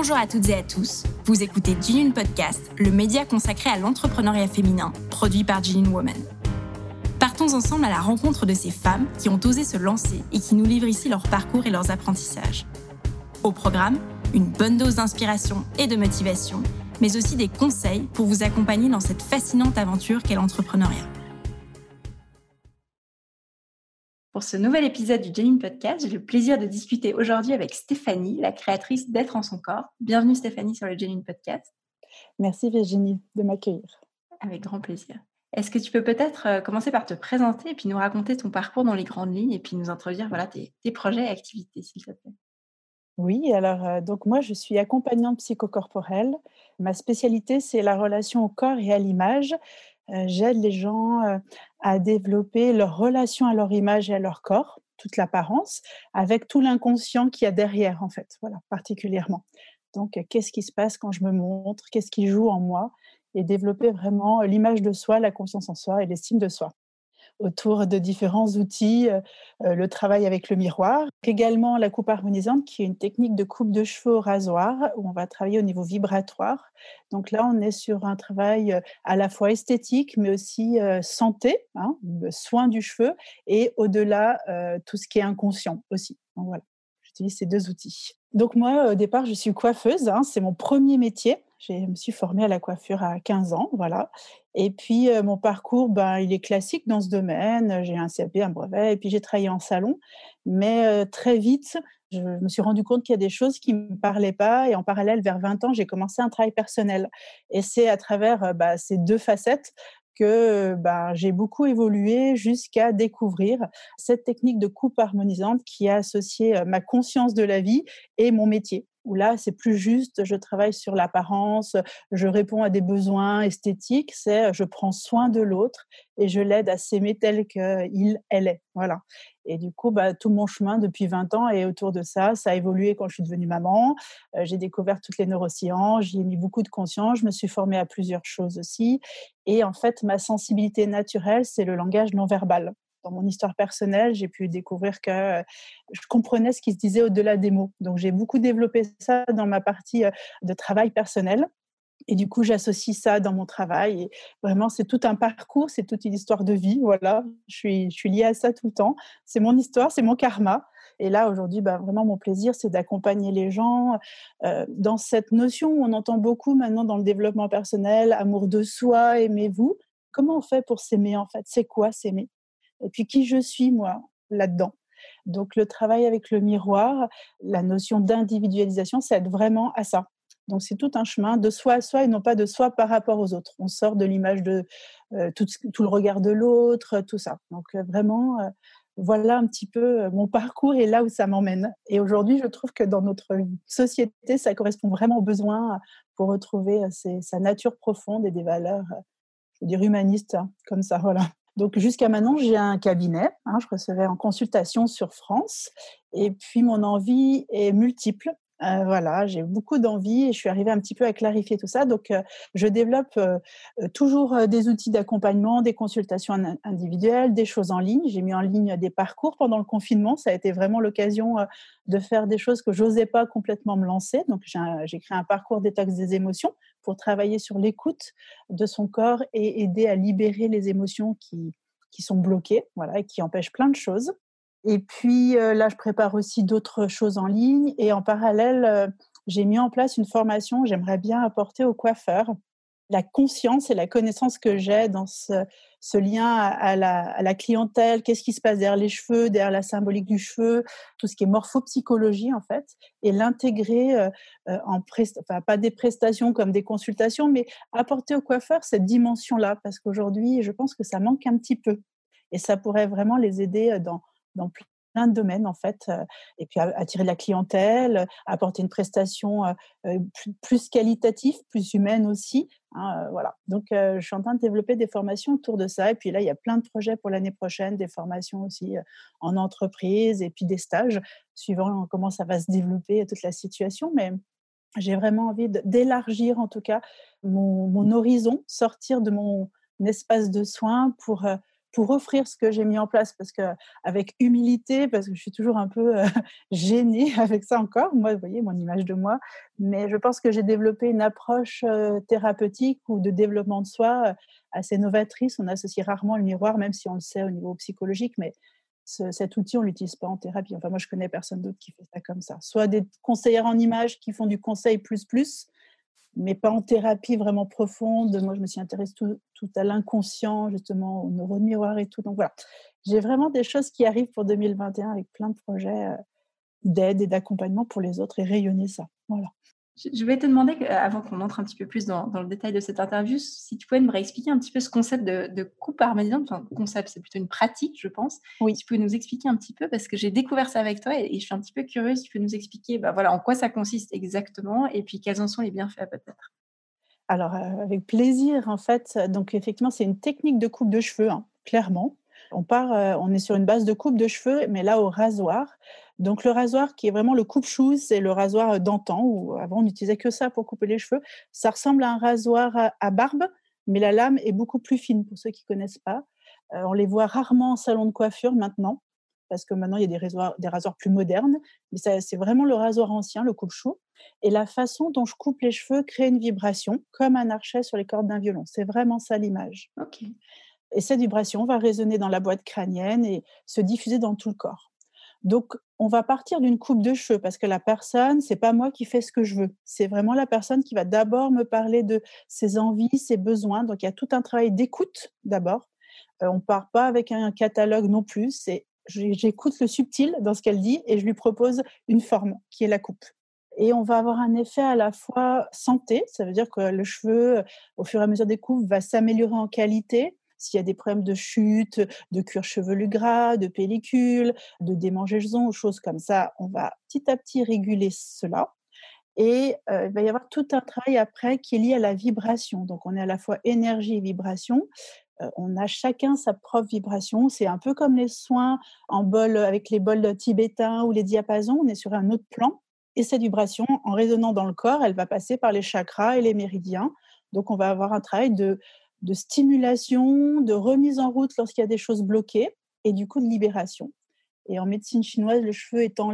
Bonjour à toutes et à tous. Vous écoutez Jean Podcast, le média consacré à l'entrepreneuriat féminin, produit par Jean Woman. Partons ensemble à la rencontre de ces femmes qui ont osé se lancer et qui nous livrent ici leur parcours et leurs apprentissages. Au programme, une bonne dose d'inspiration et de motivation, mais aussi des conseils pour vous accompagner dans cette fascinante aventure qu'est l'entrepreneuriat. Pour ce nouvel épisode du Janine Podcast, j'ai le plaisir de discuter aujourd'hui avec Stéphanie, la créatrice d'être en son corps. Bienvenue Stéphanie sur le Janine Podcast. Merci Virginie de m'accueillir. Avec grand plaisir. Est-ce que tu peux peut-être euh, commencer par te présenter et puis nous raconter ton parcours dans les grandes lignes et puis nous introduire voilà, tes, projets et activités, s'il te plaît? Oui, alors euh, donc moi je suis accompagnante psychocorporelle. Ma spécialité c'est la relation au corps et à l'image. Euh, j'aide les gens à développer leur relation à leur image et à leur corps, toute l'apparence, avec tout l'inconscient qu'il y a derrière, en fait, voilà, particulièrement. Donc, qu'est-ce qui se passe quand je me montre Qu'est-ce qui joue en moi Et développer vraiment l'image de soi, la conscience en soi et l'estime de soi autour de différents outils, euh, euh, le travail avec le miroir, également la coupe harmonisante qui est une technique de coupe de cheveux au rasoir où on va travailler au niveau vibratoire. Donc là, on est sur un travail euh, à la fois esthétique mais aussi santé, hein, soin du cheveu et au-delà tout ce qui est inconscient aussi. Donc voilà, j'utilise ces deux outils. Donc moi, au départ, je suis coiffeuse, hein, c'est mon premier métier. Je me suis formée à la coiffure à 15 ans, voilà. Et puis, mon parcours, ben, il est classique dans ce domaine. J'ai un CAP, un brevet, et puis j'ai travaillé en salon. Mais très vite, je me suis rendu compte qu'il y a des choses qui ne me parlaient pas. Et en parallèle, vers 20 ans, j'ai commencé un travail personnel. Et c'est à travers bah, ces deux facettes que bah, j'ai beaucoup évolué jusqu'à découvrir cette technique de coupe harmonisante qui a associé ma conscience de la vie et mon métier où là, c'est plus juste, je travaille sur l'apparence, je réponds à des besoins esthétiques, c'est je prends soin de l'autre et je l'aide à s'aimer tel qu'il, elle est. Voilà. Et du coup, bah, tout mon chemin depuis 20 ans est autour de ça. Ça a évolué quand je suis devenue maman. j'ai découvert toutes les neurosciences, j'y ai mis beaucoup de conscience, je me suis formée à plusieurs choses aussi. Et en fait, ma sensibilité naturelle, c'est le langage non verbal dans mon histoire personnelle, j'ai pu découvrir que euh, je comprenais ce qui se disait au-delà des mots. Donc j'ai beaucoup développé ça dans ma partie euh, de travail personnel. Et du coup, j'associe ça dans mon travail. Et vraiment, c'est tout un parcours, c'est toute une histoire de vie. Voilà, je suis, liée à ça tout le temps. C'est mon histoire, c'est mon karma. Et là, aujourd'hui, bah, vraiment, mon plaisir, c'est d'accompagner les gens euh, dans cette notion où on entend beaucoup maintenant dans le développement personnel, amour de soi, aimez-vous. Comment on fait pour s'aimer en fait? C'est quoi s'aimer? Et puis qui je suis moi là-dedans. Donc le travail avec le miroir, la notion d'individualisation, ça aide vraiment à ça. Donc c'est tout un chemin de soi à soi et non pas de soi par rapport aux autres. On sort de l'image de euh, tout, le regard de l'autre, tout ça. Donc euh, vraiment, euh, voilà un petit peu mon parcours et là où ça m'emmène. Et aujourd'hui, je trouve que dans notre société, ça correspond vraiment aux besoins pour retrouver sa nature profonde et des valeurs, je veux dire, humanistes, hein, comme ça, voilà. Donc jusqu'à maintenant, j'ai un cabinet. Hein, je recevais en consultation sur France. Et puis mon envie est multiple. Euh, voilà, j'ai beaucoup d'envie et je suis arrivée un petit peu à clarifier tout ça. Donc, euh, je développe euh, toujours des outils d'accompagnement, des consultations individuelles, des choses en ligne. J'ai mis en ligne des parcours pendant le confinement. Ça a été vraiment l'occasion de faire des choses que j'osais pas complètement me lancer. Donc, j'ai créé un parcours détox des émotions pour travailler sur l'écoute de son corps et aider à libérer les émotions qui, sont bloquées, voilà, et qui empêchent plein de choses. Et puis là, je prépare aussi d'autres choses en ligne. Et en parallèle, j'ai mis en place une formation j'aimerais bien apporter aux coiffeurs. La conscience et la connaissance que j'ai dans ce, lien à la, clientèle, qu'est-ce qui se passe derrière les cheveux, derrière la symbolique du cheveu, tout ce qui est morphopsychologie en fait, et l'intégrer en enfin pas des prestations comme des consultations, mais apporter aux coiffeurs cette dimension-là, parce qu'aujourd'hui, je pense que ça manque un petit peu. Et ça pourrait vraiment les aider dans, dans plein de domaines en fait, et puis attirer la clientèle, apporter une prestation plus, qualitative, plus humaine aussi. Hein, voilà. Donc je suis en train de développer des formations autour de ça, et puis là il y a plein de projets pour l'année prochaine, des formations aussi en entreprise, et puis des stages, suivant comment ça va se développer toute la situation, mais j'ai vraiment envie d'élargir en tout cas mon, horizon, sortir de mon espace de soins pour pour offrir ce que j'ai mis en place, parce que avec humilité, parce que je suis toujours un peu gênée avec ça encore, moi, voyez, mon image de moi, mais je pense que j'ai développé une approche thérapeutique ou de développement de soi assez novatrice. On associe rarement le miroir, même si on le sait au niveau psychologique, mais cet outil, on l'utilise pas en thérapie. Enfin, moi, je connais personne d'autre qui fait ça comme ça. Soit des conseillères en images qui font du conseil plus plus, mais pas en thérapie vraiment profonde. Moi, je me suis intéressée tout, à l'inconscient, justement, au neuromiroir et tout. Donc voilà, j'ai vraiment des choses qui arrivent pour 2021 avec plein de projets euh, d'aide et d'accompagnement pour les autres et rayonner ça. Voilà. Je vais te demander, euh, avant qu'on entre un petit peu plus dans, le détail de cette interview, si tu pouvais me réexpliquer un petit peu ce concept de, de coupe arménienne. Enfin, concept, c'est plutôt une pratique, je pense. Oui. Tu peux nous expliquer un petit peu, parce que j'ai découvert ça avec toi et, je suis un petit peu curieuse. Tu peux nous expliquer bah, voilà, en quoi ça consiste exactement et puis quels en sont les bienfaits peut-être Alors, euh, avec plaisir, en fait. Donc, effectivement, c'est une technique de coupe de cheveux, hein, clairement. On part, euh, on est sur une base de coupe de cheveux, mais là au rasoir. Donc le rasoir qui est vraiment le coupe-chou, c'est le rasoir euh, d'antan, où avant on n'utilisait que ça pour couper les cheveux. Ça ressemble à un rasoir à, barbe, mais la lame est beaucoup plus fine pour ceux qui connaissent pas. Euh, on les voit rarement en salon de coiffure maintenant, parce que maintenant il y a des rasoirs, des rasoirs plus modernes, mais c'est vraiment le rasoir ancien, le coupe-chou. Et la façon dont je coupe les cheveux crée une vibration, comme un archet sur les cordes d'un violon. C'est vraiment ça l'image. Et cette vibration va résonner dans la boîte crânienne et se diffuser dans tout le corps. Donc, on va partir d'une coupe de cheveux parce que la personne, c'est pas moi qui fais ce que je veux. C'est vraiment la personne qui va d'abord me parler de ses envies, ses besoins. Donc, il y a tout un travail d'écoute d'abord. Euh, on part pas avec un catalogue non plus. J'écoute le subtil dans ce qu'elle dit et je lui propose une forme qui est la coupe. Et on va avoir un effet à la fois santé, ça veut dire que le cheveu, au fur et à mesure des coupes, va s'améliorer en qualité, s'il y a des problèmes de chute, de cuir chevelu gras, de pellicule, de démangeaison choses comme ça, on va petit à petit réguler cela. Et il va y avoir tout un travail après qui est lié à la vibration. Donc on est à la fois énergie et vibration. On a chacun sa propre vibration. C'est un peu comme les soins en bol avec les bols tibétains ou les diapasons. On est sur un autre plan. Et cette vibration, en résonnant dans le corps, elle va passer par les chakras et les méridiens. Donc on va avoir un travail de de stimulation, de remise en route lorsqu'il y a des choses bloquées et du coup de libération. Et en médecine chinoise, le cheveu étant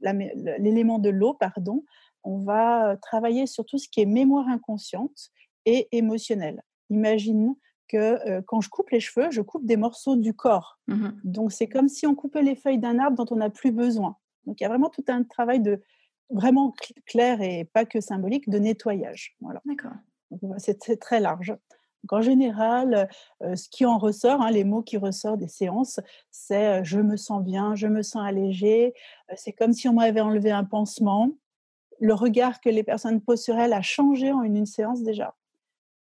l'élément de l'eau, pardon, on va travailler sur tout ce qui est mémoire inconsciente et émotionnelle. Imagine que euh, quand je coupe les cheveux, je coupe des morceaux du corps. Mmh Donc c'est comme si on coupait les feuilles d'un arbre dont on n'a plus besoin. Donc il y a vraiment tout un travail de vraiment clair et pas que symbolique de nettoyage. Voilà. D'accord. C'est très large. en général, ce qui en ressort, hein, les mots qui ressortent des séances, c'est je me sens bien, je me sens allégée. Euh, c'est comme si on m'avait enlevé un pansement. Le regard que les personnes posent sur elles a changé en une, séance déjà.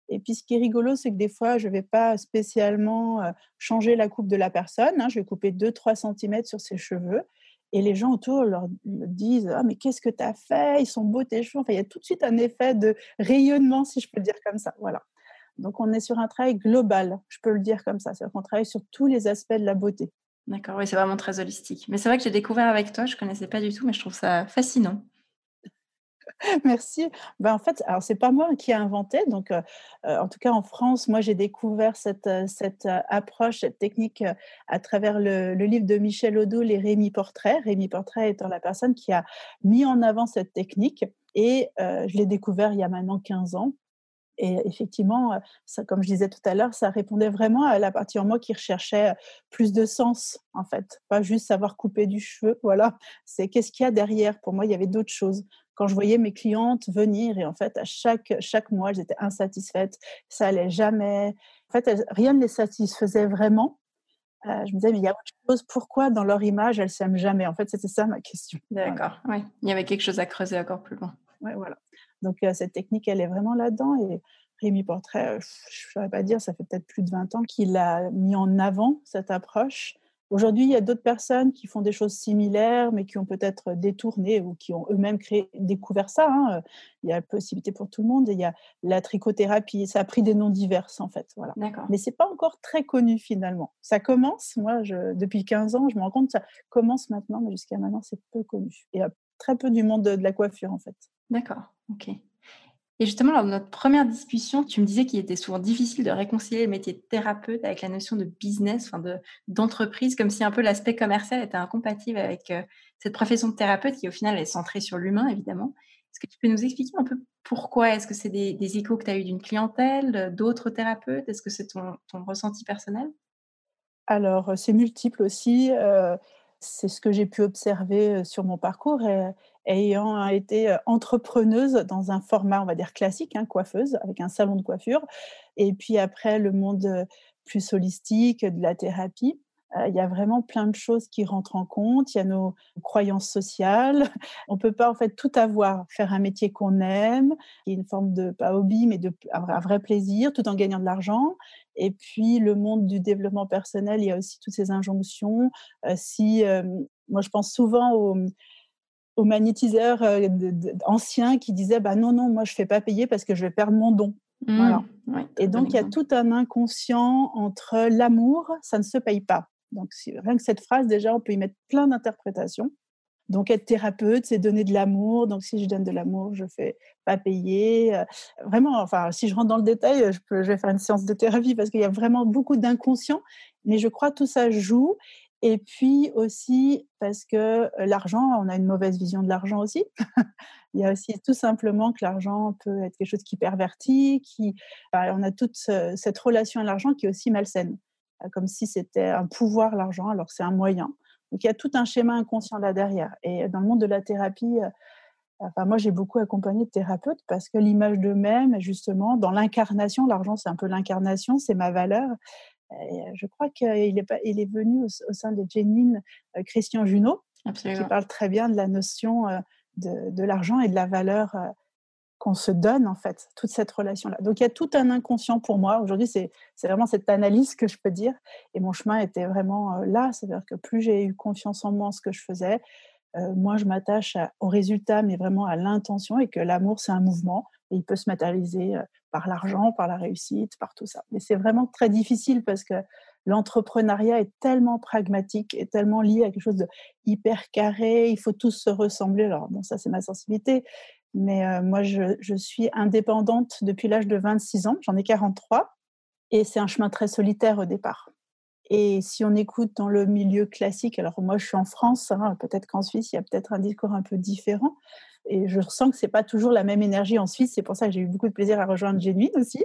Et puis ce qui est rigolo, c'est que des fois, je ne vais pas spécialement changer la coupe de la personne. Hein. je vais couper 2-3 cm sur ses cheveux. Et les gens autour leur, disent Ah, mais qu'est-ce que tu as fait? Ils sont beaux tes cheveux. Enfin, il y a tout de suite un effet de rayonnement, si je peux le dire comme ça. Voilà. Donc, on est sur un travail global, je peux le dire comme ça. C'est-à-dire qu'on travaille sur tous les aspects de la beauté. D'accord, oui, c'est vraiment très holistique. Mais c'est vrai que j'ai découvert avec toi, je ne connaissais pas du tout, mais je trouve ça fascinant. Merci. Ben, en fait, alors c'est pas moi qui ai inventé. Donc, euh, euh, en tout cas en France, moi j'ai découvert cette, euh, cette approche, cette technique à travers le, livre de Michel Odoul et Rémi Portrait. Rémi Portrait étant la personne qui a mis en avant cette technique. Et je l'ai découvert il y a maintenant 15 ans. Et effectivement, ça, comme je disais tout à l'heure, ça répondait vraiment à la partie en moi qui recherchait plus de sens, en fait. Pas juste savoir couper du cheveu, voilà. C'est qu'est-ce qu'il y a derrière. Pour moi, il y avait d'autres choses quand je voyais mes clientes venir et en fait à chaque chaque mois elles étaient insatisfaites. Ça allait jamais. En fait rien ne les satisfaisait vraiment. Euh, je me disais mais il y a autre chose. Pourquoi dans leur image elles s'aiment jamais? En fait c'était ça ma question. D'accord. Oui il y avait quelque chose à creuser encore plus loin. Ouais voilà. Donc euh, cette technique elle est vraiment là-dedans et Rémi Portrait euh, je ne saurais pas dire ça fait peut-être plus de 20 ans qu'il a mis en avant cette approche Aujourd'hui, il y a d'autres personnes qui font des choses similaires, mais qui ont peut-être détourné ou qui ont eux-mêmes créé, découvert ça. Hein. Il y a la possibilité pour tout le monde. il y a la trichothérapie. Ça a pris des noms divers, en fait. Voilà. Mais c'est pas encore très connu finalement. Ça commence. Moi, je, depuis 15 ans, je me rends compte que ça commence maintenant, mais jusqu'à maintenant, c'est peu connu. Et il y a très peu du monde de, de la coiffure, en fait. D'accord. Ok. Et justement, lors de notre première discussion, tu me disais qu'il était souvent difficile de réconcilier le métier de thérapeute avec la notion de business, enfin de, d'entreprise, comme si un peu l'aspect commercial était incompatible avec euh, cette profession de thérapeute qui, au final, est centrée sur l'humain, évidemment. Est-ce que tu peux nous expliquer un peu pourquoi? Est-ce que c'est des, échos que tu as eu d'une clientèle, d'autres thérapeutes? Est-ce que c'est ton, ressenti personnel? Alors, c'est multiple aussi. Euh, c'est ce que j'ai pu observer euh, sur mon parcours. Ayant été entrepreneuse dans un format, on va dire classique, hein, coiffeuse, avec un salon de coiffure, et puis après le monde plus holistique, de la thérapie. Il y a vraiment plein de choses qui rentrent en compte. Il y a nos croyances sociales. On peut pas en fait tout avoir. Faire un métier qu'on aime, une forme de pas hobby, mais de un vrai plaisir, tout en gagnant de l'argent. Et puis le monde du développement personnel, il y a aussi toutes ces injonctions. si moi je pense souvent aux aux magnétiseurs euh, anciens qui disaient bah non non moi je fais pas payer parce que je vais perdre mon don. Mmh. voilà. et donc il y a tout un inconscient entre l'amour ça ne se paye pas. Donc rien que cette phrase déjà on peut y mettre plein d'interprétations. Donc être thérapeute c'est donner de l'amour. Donc si je donne de l'amour je fais pas payer. Euh, vraiment enfin si je rentre dans le détail je peux je vais faire une séance de thérapie parce qu'il y a vraiment beaucoup d'inconscient. Mais je crois que tout ça joue et puis aussi parce que l'argent, on a une mauvaise vision de l'argent aussi. Il y a aussi tout simplement que l'argent peut être quelque chose qui pervertit, qui, on a toute cette relation à l'argent qui est aussi malsaine, comme si c'était un pouvoir l'argent, alors c'est un moyen. Donc il y a tout un schéma inconscient là derrière. Et dans le monde de la thérapie, moi, j'ai beaucoup accompagné de thérapeutes parce que l'image d'eux-mêmes, justement, dans l'incarnation, l'argent, c'est un peu l'incarnation, c'est ma valeur. Euh, je crois qu'il est, il est venu au, sein de Jénine euh, Christian Junot, qui parle très bien de la notion euh, de, l'argent et de la valeur qu'on se donne, en fait, toute cette relation-là. Donc, il y a tout un inconscient pour moi. Aujourd'hui, c'est vraiment cette analyse que je peux dire. Et mon chemin était vraiment là. C'est-à-dire que plus j'ai eu confiance en moi, en ce que je faisais, moi, je m'attache au résultat, mais vraiment à l'intention et que l'amour, c'est un mouvement et il peut se matérialiser par l'argent, par la réussite, par tout ça. Mais c'est vraiment très difficile parce que l'entrepreneuriat est tellement pragmatique et tellement lié à quelque chose de hyper carré. Il faut tous se ressembler. Alors, bon, ça, c'est ma sensibilité. Mais moi, je, je, suis indépendante depuis l'âge de 26 ans. J'en ai 43. Et c'est un chemin très solitaire au départ. Et si on écoute dans le milieu classique, alors moi je suis en France, hein, peut-être qu'en Suisse il y a peut-être un discours un peu différent, et je ressens que c'est pas toujours la même énergie en Suisse. C'est pour ça que j'ai eu beaucoup de plaisir à rejoindre Genuine aussi.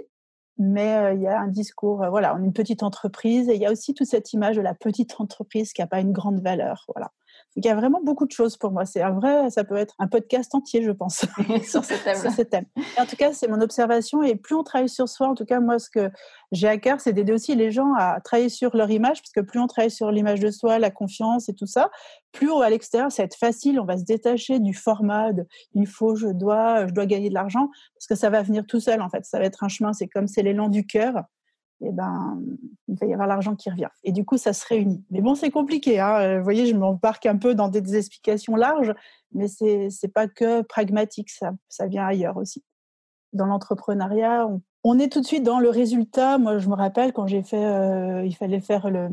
Mais euh, il y a un discours, euh, voilà, on est une petite entreprise et il y a aussi toute cette image de la petite entreprise qui n'a pas une grande valeur, voilà. Il y a vraiment beaucoup de choses pour moi. C'est un vrai, ça peut être un podcast entier, je pense, sur ce thème. sur ce thème. en tout cas, c'est mon observation. Et plus on travaille sur soi, en tout cas, moi, ce que j'ai à cœur, c'est d'aider aussi les gens à travailler sur leur image, parce que plus on travaille sur l'image de soi, la confiance et tout ça, plus à l'extérieur, ça va être facile. On va se détacher du format de il faut, je dois, je dois gagner de l'argent, parce que ça va venir tout seul, en fait. Ça va être un chemin. C'est comme c'est l'élan du cœur eh ben, il va y avoir l'argent qui revient. Et du coup, ça se réunit. Mais bon, c'est compliqué. Hein. Vous voyez, je m'embarque un peu dans des explications larges, mais c'est n'est pas que pragmatique, ça, ça vient ailleurs aussi. Dans l'entrepreneuriat, on, est tout de suite dans le résultat. Moi, je me rappelle quand j'ai fait, euh, il fallait faire le,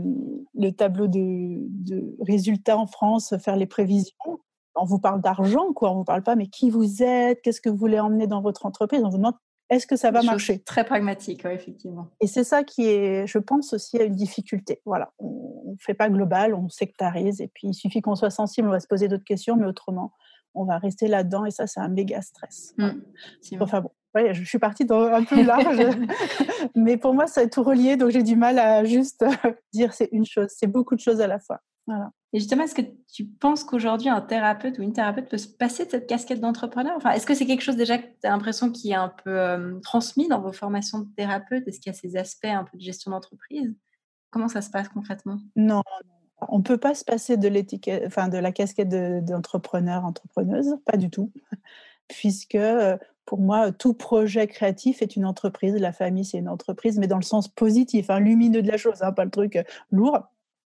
le tableau de, de, résultats en France, faire les prévisions. On vous parle d'argent, quoi. On vous parle pas, mais qui vous êtes, qu'est-ce que vous voulez emmener dans votre entreprise? On vous demande est-ce que ça va marcher? Très pragmatique, effectivement. Et c'est ça qui est, je pense, aussi à une difficulté. Voilà, on ne fait pas global, on sectarise, et puis il suffit qu'on soit sensible, on va se poser d'autres questions, mais autrement, on va rester là-dedans, et ça, c'est un méga stress. Mmh, enfin bon, je suis partie dans un peu large, mais pour moi, ça est tout relié, donc j'ai du mal à juste dire c'est une chose, c'est beaucoup de choses à la fois. Et justement, est-ce que tu penses qu'aujourd'hui, un thérapeute ou une thérapeute peut se passer de cette casquette d'entrepreneur? Enfin, Est-ce que c'est quelque chose déjà que tu as l'impression qui est un peu euh, transmis dans vos formations de thérapeute? Est-ce qu'il y a ces aspects un peu de gestion d'entreprise? Comment ça se passe concrètement? Non, on ne peut pas se passer de, enfin, de la casquette d'entrepreneur, entrepreneuse, pas du tout. Puisque pour moi, tout projet créatif est une entreprise. La famille, c'est une entreprise, mais dans le sens positif, hein, lumineux de la chose, hein, pas le truc euh, lourd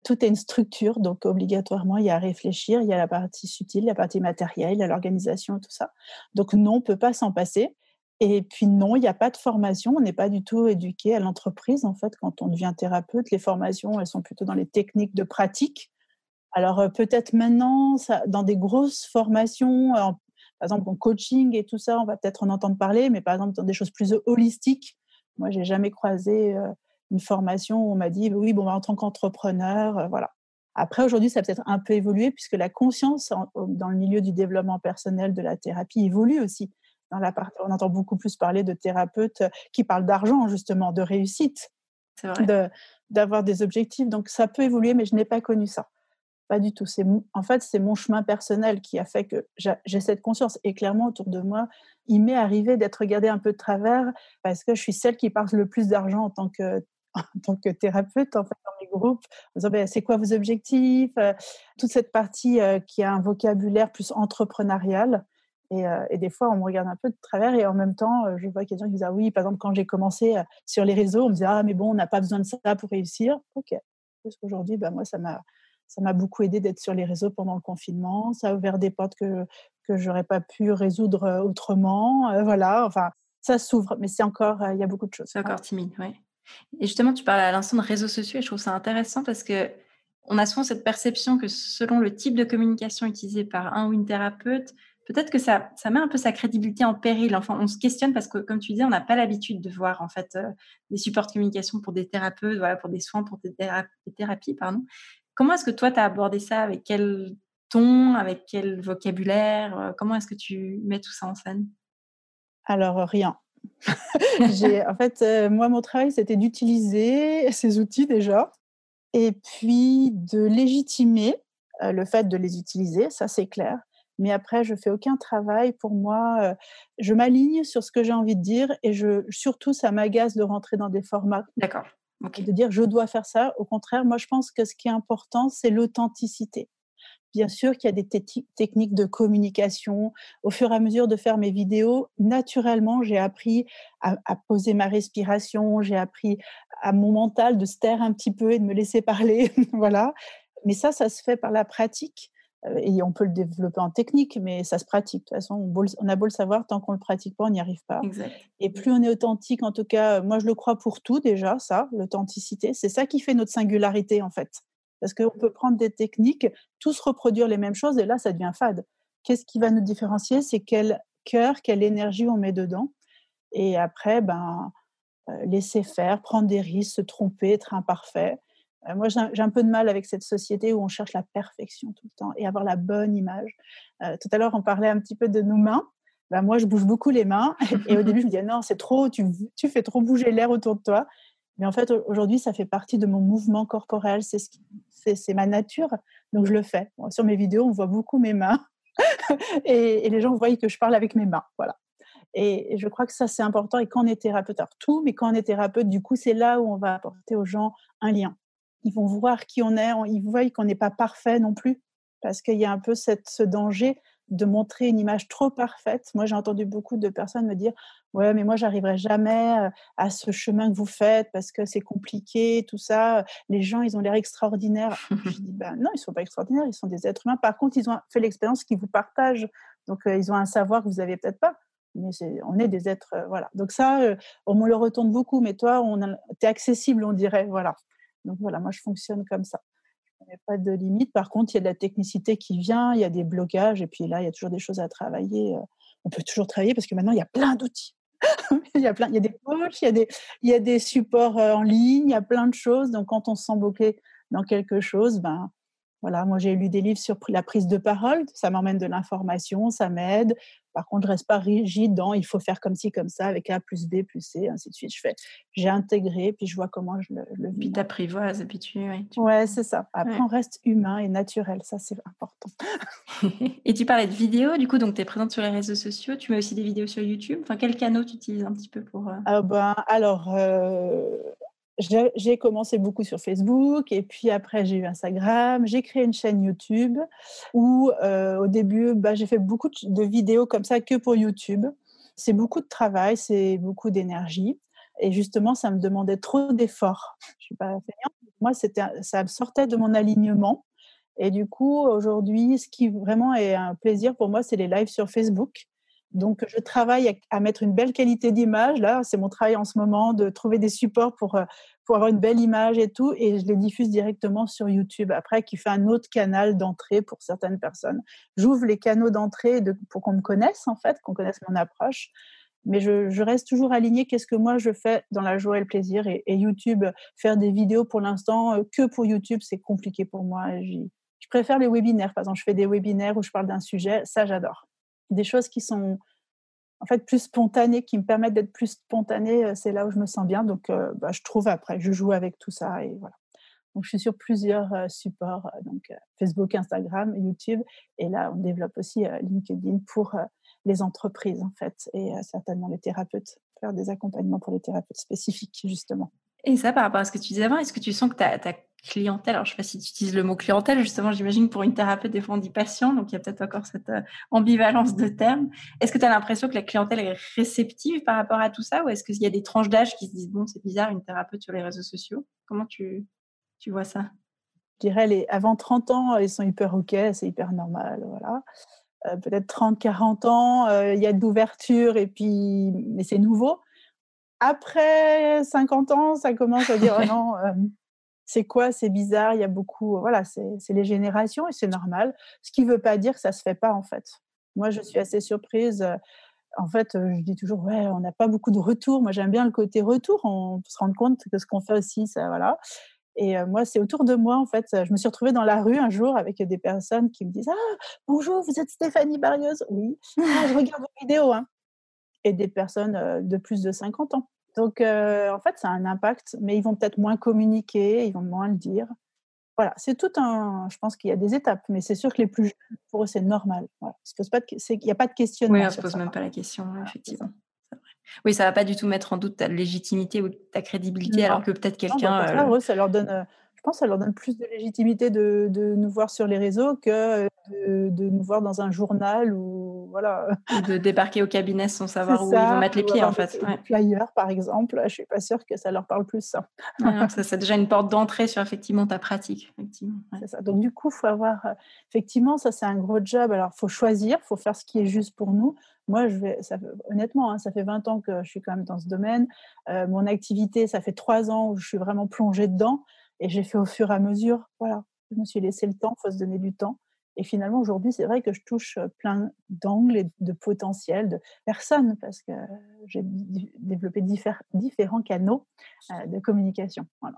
tout est une structure, donc obligatoirement, il y a à réfléchir, il y a la partie subtile, la partie matérielle, il y l'organisation, tout ça. Donc non, on ne peut pas s'en passer. Et puis non, il n'y a pas de formation, on n'est pas du tout éduqué à l'entreprise. En fait, quand on devient thérapeute, les formations, elles sont plutôt dans les techniques de pratique. Alors euh, peut-être maintenant, dans des grosses formations, Par exemple, en coaching et tout ça, on va peut-être en entendre parler, mais par exemple, dans des choses plus holistiques, moi, j'ai jamais croisé une formation où on m'a dit, oui, bon, bah, en tant qu'entrepreneur, voilà. Après, aujourd'hui, ça a peut-être un peu évolué puisque la conscience dans le milieu du développement personnel, de la thérapie, évolue aussi. Dans la on entend beaucoup plus parler de thérapeutes qui parlent d'argent, justement, de réussite, d'avoir des objectifs. Donc, ça peut évoluer, mais je n'ai pas connu ça. Pas du tout. C'est en fait, c'est mon chemin personnel qui a fait que j'ai cette conscience. Et clairement, autour de moi, il m'est arrivé d'être regardée un peu de travers parce que je suis celle qui parle le plus d'argent en tant que en tant que thérapeute en fait dans mes groupes en disant «Ben, c'est quoi vos objectifs euh, toute cette partie euh, qui a un vocabulaire plus entrepreneurial. Et, euh, et, des fois on me regarde un peu de travers et en même temps je vois gens qui disent ah oui par exemple quand j'ai commencé sur les réseaux on me disait ah mais bon on n'a pas besoin de ça pour réussir. Ok. Parce qu'aujourd'hui ben, moi ça m'a ça m'a beaucoup aidé d'être sur les réseaux pendant le confinement. Ça a ouvert des portes que que j'aurais pas pu résoudre autrement. Voilà enfin ça s'ouvre mais c'est encore il y a beaucoup de choses. C'est encore timide oui et justement, tu parles à l'instant de réseaux sociaux et je trouve ça intéressant parce que on a souvent cette perception que selon le type de communication utilisé par un ou une thérapeute, peut-être que ça, ça met un peu sa crédibilité en péril. Enfin, on se questionne parce que, comme tu disais, on n'a pas l'habitude de voir en fait euh, des supports de communication pour des thérapeutes, voilà, pour des soins, pour des, thérapies, pardon. Comment est-ce que toi, tu as abordé ça? Avec quel ton? Avec quel vocabulaire? Euh, Comment est-ce que tu mets tout ça en scène? Alors, rien. En fait, euh, moi, mon travail, c'était d'utiliser ces outils déjà, et puis de légitimer euh, le fait de les utiliser, ça c'est clair. Mais après, je fais aucun travail pour moi. Euh, je m'aligne sur ce que j'ai envie de dire, et je, surtout, ça m'agace de rentrer dans des formats. D'accord. De dire je dois faire ça. Au contraire, moi, je pense que ce qui est important, c'est l'authenticité. Bien sûr qu'il y a des techniques de communication. Au fur et à mesure de faire mes vidéos, naturellement, j'ai appris à, poser ma respiration, j'ai appris à mon mental de se taire un petit peu et de me laisser parler. voilà. Mais ça, ça se fait par la pratique. Euh, et on peut le développer en technique, mais ça se pratique. De toute façon, on, a beau le savoir, tant qu'on ne le pratique pas, on n'y arrive pas. Et plus on est authentique, en tout cas, moi je le crois pour tout déjà, ça, l'authenticité. C'est ça qui fait notre singularité, en fait. Parce qu'on peut prendre des techniques, tous reproduire les mêmes choses, et là, ça devient fade. Qu'est-ce qui va nous différencier? C'est quel cœur, quelle énergie on met dedans. Et après, ben, euh, laisser faire, prendre des risques, se tromper, être imparfait. Euh, moi, j'ai un peu de mal avec cette société où on cherche la perfection tout le temps et avoir la bonne image. Euh, tout à l'heure, on parlait un petit peu de nos mains. Ben, moi, je bouge beaucoup les mains. Et, au début, je me disais, non, c'est trop, tu, tu fais trop bouger l'air autour de toi. Mais en fait, aujourd'hui, ça fait partie de mon mouvement corporel. C'est ce c'est ma nature, donc je le fais. sur mes vidéos, on voit beaucoup mes mains et, les gens voient que je parle avec mes mains. Voilà. Et, je crois que ça, c'est important. Et quand on est thérapeute, alors tout, mais quand on est thérapeute, du coup, c'est là où on va apporter aux gens un lien. Ils vont voir qui on est, ils voient qu'on n'est pas parfait non plus, parce qu'il y a un peu ce danger de montrer une image trop parfaite. Moi, j'ai entendu beaucoup de personnes me dire Ouais, mais moi, j'arriverai jamais à ce chemin que vous faites parce que c'est compliqué, tout ça. Les gens, ils ont l'air extraordinaires. je dis ben, Non, ils ne sont pas extraordinaires, ils sont des êtres humains. Par contre, ils ont fait l'expérience qu'ils vous partagent. Donc, ils ont un savoir que vous n'avez peut-être pas. Mais on est des êtres. voilà. Donc, ça, on me le retourne beaucoup. Mais toi, tu es accessible, on dirait. Voilà. Donc, voilà, moi, je fonctionne comme ça. Il n'y a pas de limite. Par contre, il y a de la technicité qui vient, il y a des blocages, et puis là, il y a toujours des choses à travailler. Euh, on peut toujours travailler parce que maintenant, il y a plein d'outils. il, y a plein, il y a des coachs, il y a des, supports euh, en ligne, il y a plein de choses. Donc, quand on se sent bloqué dans quelque chose, ben, voilà, moi j'ai lu des livres sur la prise de parole, ça m'emmène de l'information, ça m'aide. Par contre, je reste pas rigide dans il faut faire comme ci, comme ça, avec A plus B plus C, ainsi de suite. Je fais, j'ai intégré, puis je vois comment je le, le vis. Puis t'apprivoises, puis tu. Ouais, c'est ça. Après, on reste humain et naturel, ça c'est important. et tu parlais de vidéos, du coup, donc tu es présente sur les réseaux sociaux, tu mets aussi des vidéos sur YouTube. Enfin, quels canaux tu utilises un petit peu pour. Euh ah ben, alors, euh, j'ai commencé beaucoup sur Facebook et puis après j'ai eu Instagram, j'ai créé une chaîne YouTube où euh, au début bah, j'ai fait beaucoup de vidéos comme ça que pour YouTube. C'est beaucoup de travail, c'est beaucoup d'énergie et justement ça me demandait trop d'efforts. Moi ça sortait de mon alignement et du coup aujourd'hui ce qui vraiment est un plaisir pour moi c'est les lives sur Facebook Donc, je travaille à, mettre une belle qualité d'image. Là, c'est mon travail en ce moment de trouver des supports pour, euh, pour avoir une belle image et tout. Et je les diffuse directement sur YouTube après, qui fait un autre canal d'entrée pour certaines personnes. J'ouvre les canaux d'entrée pour qu'on me connaisse, en fait, qu'on connaisse mon approche. Mais je, reste toujours alignée. Qu'est-ce que moi je fais dans la joie et le plaisir et, YouTube, faire des vidéos pour l'instant euh, que pour YouTube, c'est compliqué pour moi. Je préfère les webinaires. Par exemple, je fais des webinaires où je parle d'un sujet. Ça, j'adore. Des choses qui sont en fait plus spontanées, qui me permettent d'être plus spontanée, euh, c'est là où je me sens bien. Donc, euh, bah, je trouve après, je joue avec tout ça et voilà. Donc, je suis sur plusieurs supports, donc Facebook, Instagram, YouTube, et là, on développe aussi LinkedIn pour les entreprises en fait et euh, certainement les thérapeutes, faire des accompagnements pour les thérapeutes spécifiques justement. Et ça, par rapport à ce que tu disais avant, est-ce que tu sens que ta, clientèle, alors je ne sais pas si tu utilises le mot clientèle, justement, j'imagine pour une thérapeute, des fois on dit patient, donc il y a peut-être encore cette euh, ambivalence de termes. Est-ce que tu as l'impression que la clientèle est réceptive par rapport à tout ça ou est-ce qu'il y a des tranches d'âge qui se disent, bon, c'est bizarre, une thérapeute sur les réseaux sociaux? Comment tu, tu vois ça? Je dirais, avant 30 ans, ils sont hyper OK, c'est hyper normal, voilà. Euh, peut-être 30, 40 ans, euh, il y a de l'ouverture et puis, mais c'est nouveau. Après 50 ans, ça commence à dire oh non, euh, c'est quoi, c'est bizarre, il y a beaucoup, voilà, c'est les générations et c'est normal. Ce qui ne veut pas dire que ça ne se fait pas en fait. Moi, je suis assez surprise. En fait, je dis toujours, ouais, on n'a pas beaucoup de retours. Moi, j'aime bien le côté retour. On se rend compte que ce qu'on fait aussi, ça, voilà. Et moi, c'est autour de moi, en fait. Je me suis retrouvée dans la rue un jour avec des personnes qui me disent Ah, bonjour, vous êtes Stéphanie Barrios? Oui. Ah, je regarde vos vidéos. Hein. Et des personnes de plus de 50 ans. Donc, en fait, ça a un impact, mais ils vont peut-être moins communiquer, ils vont moins le dire. Voilà, c'est tout un. Je pense qu'il y a des étapes, mais c'est sûr que les plus jeunes, pour eux, c'est normal. Voilà. Il n'y a pas de questionnement. Oui, on ne se pose même pas la question, effectivement. Oui, ça va pas du tout mettre en doute ta légitimité ou ta crédibilité, alors que peut-être quelqu'un. Euh... ça leur donne, euh, pense, ça leur donne plus de légitimité de, de nous voir sur les réseaux que de, de, nous voir dans un journal ou voilà. De débarquer au cabinet sans savoir où ils vont mettre les pieds, en fait. Ouais. Flyer, par exemple, je suis pas sûre que ça leur parle plus ça. ça c'est déjà une porte d'entrée sur effectivement ta pratique. Effectivement. C'est ça. Donc du coup, faut avoir, euh, effectivement, ça c'est un gros job. Alors, faut choisir, faut faire ce qui est juste pour nous. Moi, je vais, ça, honnêtement, hein, ça fait 20 ans que je suis quand même dans ce domaine. Euh, mon activité, ça fait trois ans où je suis vraiment plongée dedans et j'ai fait au fur et à mesure. Voilà, je me suis laissé le temps, il faut se donner du temps. Et finalement, aujourd'hui, c'est vrai que je touche plein d'angles et de potentiels de personnes parce que j'ai développé différents canaux de communication. Voilà.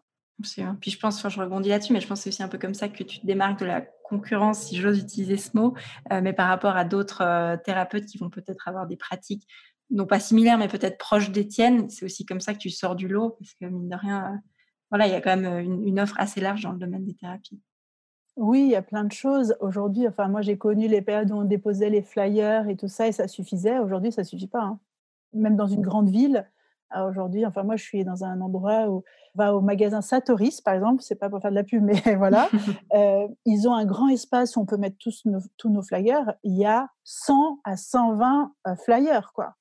Puis je pense, enfin, je rebondis là-dessus, mais je pense que c'est aussi un peu comme ça que tu te démarques de la concurrence, si j'ose utiliser ce mot, euh, mais par rapport à d'autres euh, thérapeutes qui vont peut-être avoir des pratiques, non pas similaires, mais peut-être proches des tiennes. C'est aussi comme ça que tu sors du lot, parce que mine de rien, voilà, il y a quand même une, une offre assez large dans le domaine des thérapies. Oui, il y a plein de choses. Aujourd'hui, enfin, moi, j'ai connu les périodes où on déposait les flyers et tout ça, et ça suffisait. Aujourd'hui, ça suffit pas. Hein. Même dans une grande ville, aujourd'hui, enfin, moi, je suis dans un endroit où on va au magasin Satoris, par exemple, c'est pas pour faire de la pub, mais voilà. euh, ils ont un grand espace où on peut mettre tous nos, tous nos flyers. Il y a 100 à 120 euh, flyers, quoi.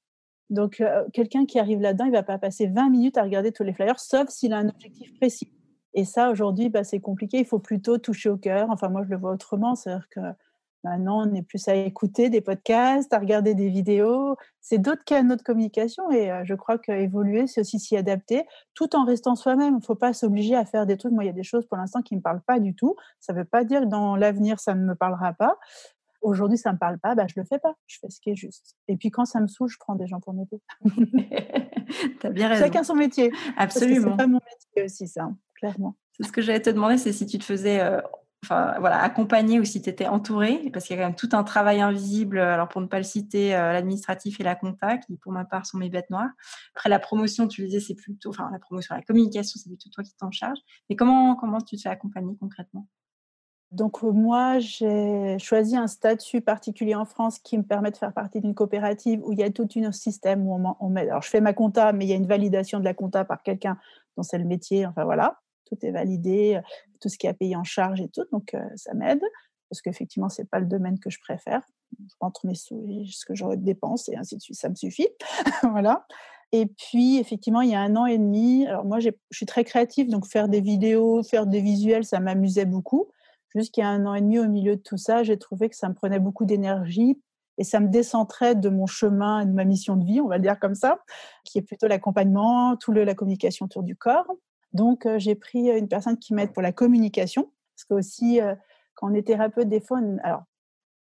Donc, euh, quelqu'un qui arrive là-dedans, il va pas passer 20 minutes à regarder tous les flyers, sauf s'il a un objectif précis. Et ça, aujourd'hui, bah, c'est compliqué. Il faut plutôt toucher au cœur. Enfin, moi, je le vois autrement. C'est-à-dire que maintenant, on est plus à écouter des podcasts, à regarder des vidéos. C'est d'autres canaux de communication. Et je crois qu'évoluer, c'est aussi s'y adapter, tout en restant soi-même. Il ne faut pas s'obliger à faire des trucs. Moi, il y a des choses pour l'instant qui ne me parlent pas du tout. Ça ne veut pas dire que dans l'avenir, ça ne me parlera pas. Aujourd'hui, ça ne me parle pas, bah, je ne le fais pas. Je fais ce qui est juste. Et puis, quand ça me saoule, je prends des gens pour m'aider. tu as bien raison. Chacun son métier. Absolument. C'est pas mon métier aussi, ça clairement. C'est ce que j'allais te demander, c'est si tu te faisais euh, enfin, voilà, accompagner ou si tu étais entouré, parce qu'il y a quand même tout un travail invisible, alors pour ne pas le citer, euh, l'administratif et la compta, qui pour ma part sont mes bêtes noires. Après, la promotion, tu le disais, c'est plutôt, enfin, la promotion, la communication, c'est plutôt toi qui t'en charges. Mais comment, comment tu te fais accompagner concrètement? Donc moi, j'ai choisi un statut particulier en France qui me permet de faire partie d'une coopérative où il y a tout un système où on, on met. Alors je fais ma compta, mais il y a une validation de la compta par quelqu'un dont c'est le métier. Enfin voilà tout est validé, tout ce qui est payé en charge et tout, donc ça m'aide parce qu'effectivement c'est pas le domaine que je préfère. Je rentre mes sous et ce que j'aurais de dépenses et ainsi de suite, ça me suffit, voilà. Et puis effectivement il y a un an et demi, alors moi je suis très créative donc faire des vidéos, faire des visuels, ça m'amusait beaucoup. Jusqu'à un an et demi au milieu de tout ça, j'ai trouvé que ça me prenait beaucoup d'énergie et ça me décentrait de mon chemin et de ma mission de vie, on va dire comme ça, qui est plutôt l'accompagnement, tout le, la communication autour du corps. Donc, j'ai pris une personne qui m'aide pour la communication, parce que aussi, quand on est thérapeute, des fois, alors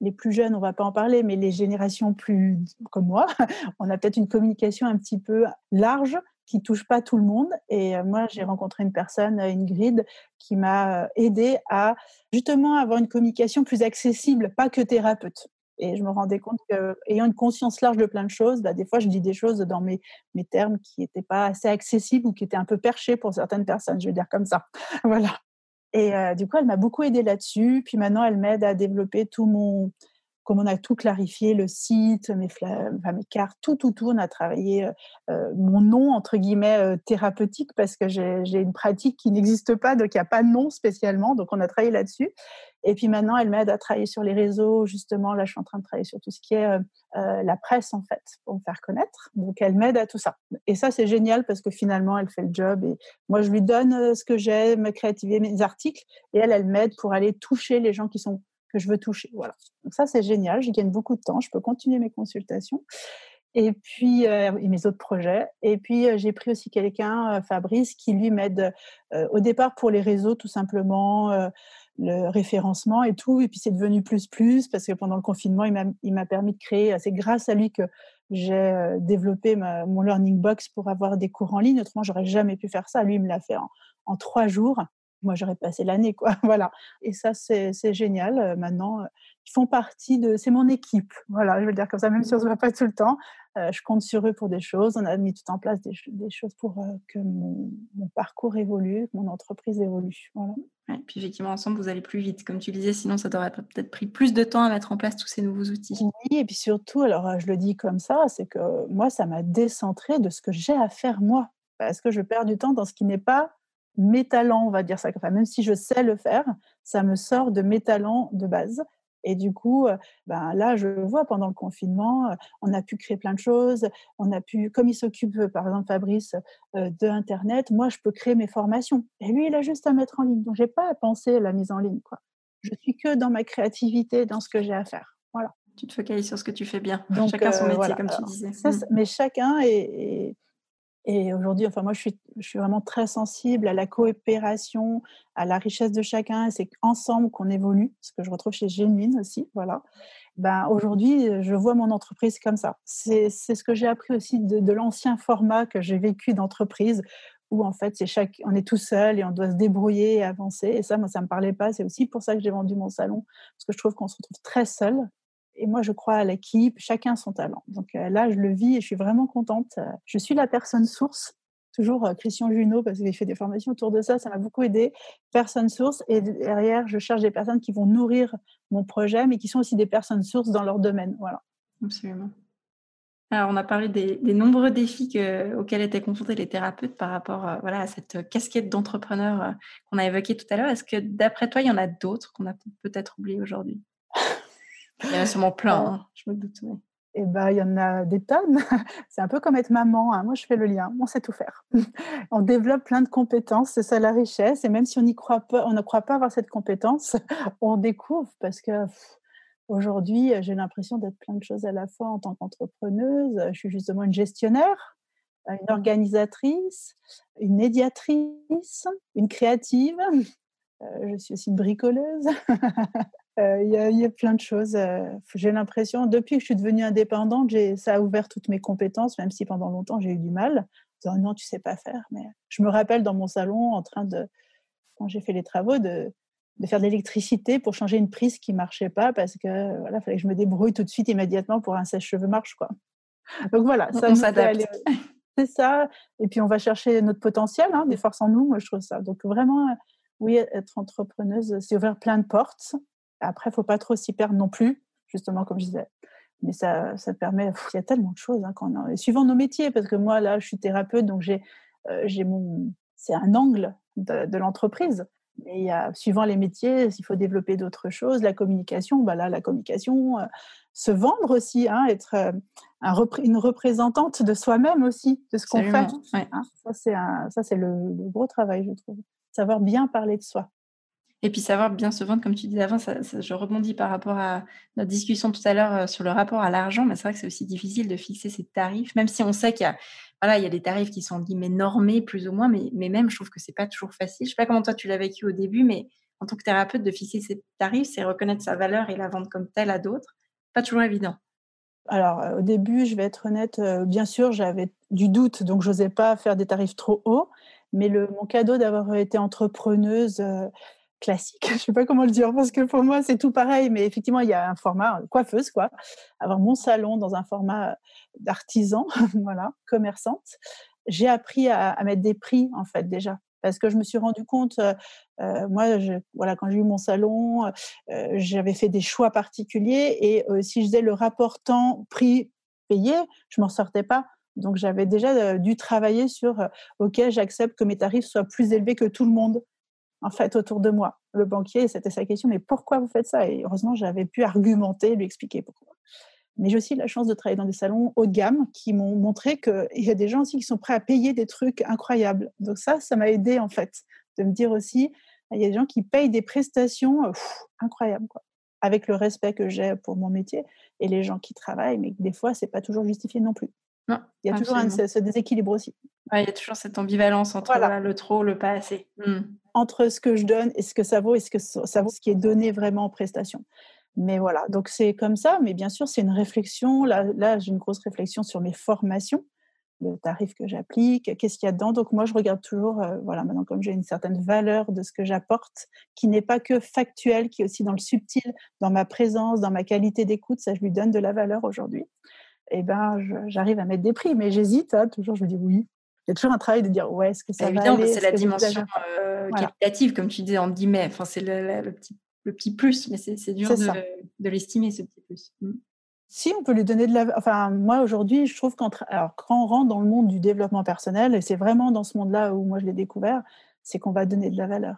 les plus jeunes, on va pas en parler, mais les générations plus comme moi, on a peut-être une communication un petit peu large qui touche pas tout le monde. Et moi, j'ai rencontré une personne, Ingrid, qui m'a euh, aidé à justement avoir une communication plus accessible, pas que thérapeute. Et je me rendais compte qu'ayant une conscience large de plein de choses, bah, des fois, je dis des choses dans mes, mes termes qui n'étaient pas assez accessibles ou qui étaient un peu perchés pour certaines personnes, je veux dire comme ça. voilà. Et du coup, elle m'a beaucoup aidé là-dessus. Puis maintenant, elle m'aide à développer tout mon, comme on a tout clarifié, le site, mes, cartes, tout, tout, tout, on a travaillé euh, mon nom, entre guillemets, euh, thérapeutique, parce que j'ai une pratique qui n'existe pas, donc il n'y a pas de nom spécialement, donc on a travaillé là-dessus. Et puis maintenant, elle m'aide à travailler sur les réseaux, justement, là, je suis en train de travailler sur tout ce qui est euh, la presse, en fait, pour me faire connaître. Donc, elle m'aide à tout ça. Et ça, c'est génial, parce que finalement, elle fait le job, et moi, je lui donne ce que j'aime, créativer mes articles, et elle, elle m'aide pour aller toucher les gens qui sont que je veux toucher. Voilà. Donc ça, c'est génial. Je gagne beaucoup de temps. Je peux continuer mes consultations. Et puis, euh, mes autres projets. Et puis, euh, j'ai pris aussi quelqu'un, euh, Fabrice, qui lui m'aide au départ pour les réseaux, tout simplement, le référencement et tout. Et puis, c'est devenu plus, plus, parce que pendant le confinement, il m'a permis de créer, c'est grâce à lui que j'ai développé mon Learning Box pour avoir des cours en ligne. Autrement, j'aurais jamais pu faire ça. Lui, il me l'a fait en, en trois jours moi j'aurais passé l'année quoi voilà. Et ça c'est génial euh, maintenant euh, ils font partie de c'est mon équipe voilà je veux dire comme ça même si on se voit pas tout le temps. Euh, je compte sur eux pour des choses on a mis tout en place des, des choses pour que mon, parcours évolue que mon entreprise évolue voilà. Et puis effectivement ensemble vous allez plus vite. Comme tu disais sinon ça aurait peut-être pris plus de temps à mettre en place tous ces nouveaux outils. Oui et puis surtout alors je le dis comme ça c'est que moi ça m'a décentré de ce que j'ai à faire moi parce que je perds du temps dans ce qui n'est pas mes talents, on va dire ça. Enfin, même si je sais le faire, ça me sort de mes talents de base. Et du coup, euh, ben là, je vois pendant le confinement, euh, on a pu créer plein de choses. On a pu, comme il s'occupe, euh, par exemple, Fabrice, de Internet, moi, je peux créer mes formations. Et lui, il a juste à mettre en ligne. Donc, j'ai pas à penser à la mise en ligne. Quoi. Je suis que dans ma créativité, dans ce que j'ai à faire. Voilà. Tu te focalises sur ce que tu fais bien. Donc, chacun son métier, comme tu disais. Mmh. Mais chacun est et aujourd'hui, enfin moi, je suis, je suis vraiment très sensible à la coopération, à la richesse de chacun. C'est ensemble qu'on évolue, ce que je retrouve chez Genuine aussi. Voilà. Ben, aujourd'hui, je vois mon entreprise comme ça. C'est ce que j'ai appris aussi de, de l'ancien format que j'ai vécu d'entreprise, où en fait, c'est chaque, on est tout seul et on doit se débrouiller et avancer. Et ça, moi, ça me parlait pas. C'est aussi pour ça que j'ai vendu mon salon, parce que je trouve qu'on se retrouve très seul et moi, je crois à l'équipe, chacun son talent. Donc euh, là, je le vis et je suis vraiment contente. Euh, je suis la personne source, toujours euh, Christian Junot, parce qu'il fait des formations autour de ça, ça m'a beaucoup aidé. Personne source, et derrière, je cherche des personnes qui vont nourrir mon projet, mais qui sont aussi des personnes sources dans leur domaine. Voilà. Absolument. Alors, on a parlé des, nombreux défis auxquels étaient confrontés les thérapeutes par rapport voilà, à cette casquette d'entrepreneur qu'on a évoquée tout à l'heure. Est-ce que d'après toi, il y en a d'autres qu'on a peut-être oubliés aujourd'hui? il y en a sûrement plein, hein, je me doute. Eh ben, il y en a des tonnes. C'est un peu comme être maman. Hein. Moi, je fais le lien. On sait tout faire. on développe plein de compétences. C'est ça la richesse. Et même si on n'y croit pas, on ne croit pas avoir cette compétence, on découvre parce que aujourd'hui, j'ai l'impression d'être plein de choses à la fois en tant qu'entrepreneuse. Je suis justement une gestionnaire, une organisatrice, une médiatrice, une créative. Euh, je suis aussi bricoleuse. Il y, a plein de choses. j'ai l'impression, depuis que je suis devenue indépendante, ça a ouvert toutes mes compétences, même si pendant longtemps j'ai eu du mal. Disant, non, tu sais pas faire. Mais je me rappelle dans mon salon, en train de, quand j'ai fait les travaux, de, de faire de l'électricité pour changer une prise qui marchait pas parce que voilà, fallait que je me débrouille tout de suite immédiatement pour un sèche-cheveux marche quoi. Donc voilà, ça on s'adapte. C'est ça. Et puis on va chercher notre potentiel, hein, des forces en nous. Moi je trouve ça. Donc vraiment, oui, être entrepreneuse, c'est ouvrir plein de portes. Après, il faut pas trop s'y perdre non plus, justement, comme je disais. Mais ça, ça permet, il y a tellement de choses, hein, quand suivant nos métiers, parce que moi, là, je suis thérapeute, donc j'ai, euh, j'ai mon, c'est un angle de, l'entreprise. Mais il y a, suivant les métiers, il faut développer d'autres choses. La communication, bah là, la communication, euh, se vendre aussi, hein, être euh, un une représentante de soi-même aussi, de ce qu'on fait. Hein. ça, c'est, ça, c'est le, le, gros travail, je trouve. Savoir bien parler de soi. Et puis savoir bien se vendre, comme tu disais avant, je rebondis par rapport à notre discussion tout à l'heure euh, sur le rapport à l'argent, mais c'est vrai que c'est aussi difficile de fixer ces tarifs, même si on sait qu'il y a, voilà, il y a des tarifs qui sont guillemets normés plus ou moins, mais, même je trouve que c'est pas toujours facile. Je sais pas comment toi tu l'as vécu au début, mais en tant que thérapeute, de fixer ces tarifs, c'est reconnaître sa valeur et la vendre comme telle à d'autres. Pas toujours évident. Alors, euh, au début, je vais être honnête, euh, bien sûr, j'avais du doute, donc je n'osais pas faire des tarifs trop hauts. Mais mon cadeau d'avoir été entrepreneuse, classique. Je sais pas comment le dire parce que pour moi c'est tout pareil, mais effectivement il y a un format coiffeuse quoi, avoir mon salon dans un format d'artisan, voilà, commerçante. J'ai appris à, mettre des prix en fait déjà parce que je me suis rendu compte, euh, moi, voilà, quand j'ai eu mon salon, euh, j'avais fait des choix particuliers et euh, si je faisais le rapport temps prix payé, je m'en sortais pas. Donc j'avais déjà dû travailler sur, ok, j'accepte que mes tarifs soient plus élevés que tout le monde en fait, autour de moi. Le banquier, c'était sa question, mais pourquoi vous faites ça? Et heureusement, j'avais pu argumenter, lui expliquer pourquoi. Mais j'ai aussi la chance de travailler dans des salons haut de gamme qui m'ont montré qu'il y a des gens aussi qui sont prêts à payer des trucs incroyables. Donc ça, ça m'a aidé en fait de me dire aussi, il y a des gens qui payent des prestations incroyables, quoi, avec le respect que j'ai pour mon métier et les gens qui travaillent, mais des fois, c'est pas toujours justifié non plus. Non, il y a toujours un, ce, déséquilibre aussi. Il y a toujours cette ambivalence entre le trop, le pas assez. Mmh. Entre ce que je donne et ce que ça vaut et ce que ça vaut ce qui est donné vraiment en prestation. Mais voilà, donc c'est comme ça. Mais bien sûr, c'est une réflexion. Là, là j'ai une grosse réflexion sur mes formations, le tarif que j'applique, qu'est-ce qu'il y a dedans. Donc moi, je regarde toujours, euh, voilà, maintenant comme j'ai une certaine valeur de ce que j'apporte, qui n'est pas que factuel, qui est aussi dans le subtil, dans ma présence, dans ma qualité d'écoute, ça, je lui donne de la valeur aujourd'hui eh ben, j'arrive à mettre des prix. Mais j'hésite, hein, toujours, je me dis oui. Il y a toujours un travail de dire, ouais, est-ce que ça va aller C'est la dimension euh, qualitative, comme tu disais, en guillemets. Enfin, c'est le, petit, le petit plus, mais c'est dur de, l'estimer, ce petit plus. Mmh. Si on peut lui donner de la... Enfin, moi, aujourd'hui, je trouve qu'entre... Alors, quand on rentre dans le monde du développement personnel, et c'est vraiment dans ce monde-là où moi, je l'ai découvert, c'est qu'on va donner de la valeur.